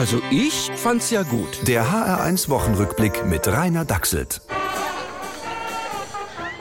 Also ich fand's ja gut. Der HR1 Wochenrückblick mit Rainer Dachselt.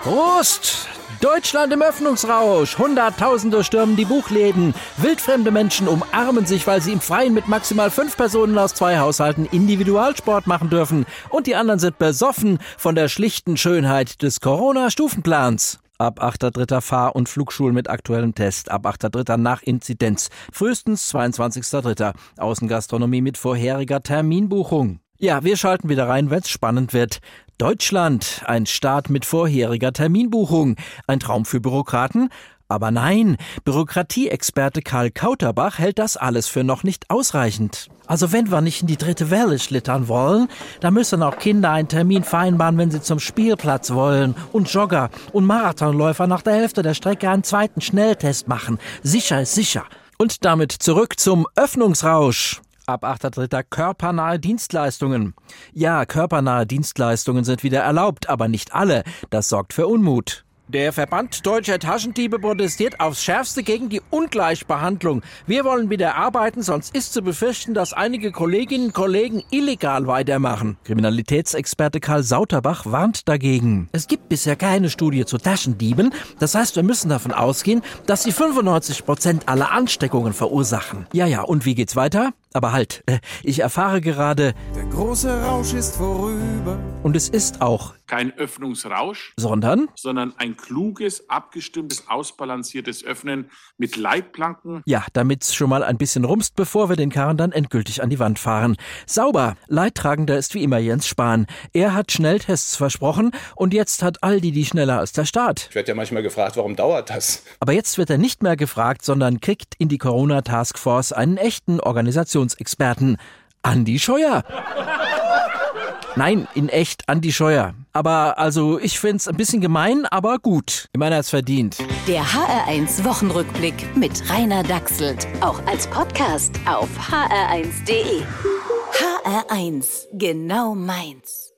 Prost! Deutschland im Öffnungsrausch. Hunderttausende stürmen die Buchläden. Wildfremde Menschen umarmen sich, weil sie im Freien mit maximal fünf Personen aus zwei Haushalten Individualsport machen dürfen. Und die anderen sind besoffen von der schlichten Schönheit des Corona-Stufenplans. Ab 8.3. Fahr- und Flugschul mit aktuellem Test. Ab 8.3. nach Inzidenz. Frühestens 22.3. Außengastronomie mit vorheriger Terminbuchung. Ja, wir schalten wieder rein, wenn's spannend wird. Deutschland, ein Staat mit vorheriger Terminbuchung. Ein Traum für Bürokraten? Aber nein, Bürokratieexperte Karl Kauterbach hält das alles für noch nicht ausreichend. Also wenn wir nicht in die dritte Welle schlittern wollen, dann müssen auch Kinder einen Termin vereinbaren, wenn sie zum Spielplatz wollen. Und Jogger und Marathonläufer nach der Hälfte der Strecke einen zweiten Schnelltest machen. Sicher ist sicher. Und damit zurück zum Öffnungsrausch. Ab 8.3. körpernahe Dienstleistungen. Ja, körpernahe Dienstleistungen sind wieder erlaubt, aber nicht alle. Das sorgt für Unmut. Der Verband Deutscher Taschendiebe protestiert aufs Schärfste gegen die Ungleichbehandlung. Wir wollen wieder arbeiten, sonst ist zu befürchten, dass einige Kolleginnen und Kollegen illegal weitermachen. Kriminalitätsexperte Karl Sauterbach warnt dagegen. Es gibt bisher keine Studie zu Taschendieben. Das heißt, wir müssen davon ausgehen, dass sie 95 Prozent aller Ansteckungen verursachen. Ja, ja, und wie geht's weiter? Aber halt, äh, ich erfahre gerade. Der große Rausch ist vorüber. Und es ist auch. Kein Öffnungsrausch, Sondern? sondern ein kluges, abgestimmtes, ausbalanciertes Öffnen mit Leitplanken. Ja, damit's schon mal ein bisschen rumst, bevor wir den Karren dann endgültig an die Wand fahren. Sauber. Leidtragender ist wie immer Jens Spahn. Er hat Schnelltests versprochen und jetzt hat Aldi die schneller als der Staat. Ich werde ja manchmal gefragt, warum dauert das? Aber jetzt wird er nicht mehr gefragt, sondern kriegt in die Corona-Taskforce einen echten Organisationsexperten. Andi Scheuer. Nein, in echt Andi Scheuer. Aber also, ich find's ein bisschen gemein, aber gut. Ich meine, er hat's verdient. Der HR1 Wochenrückblick mit Rainer Dachselt. Auch als Podcast auf hr1.de. HR1, genau meins.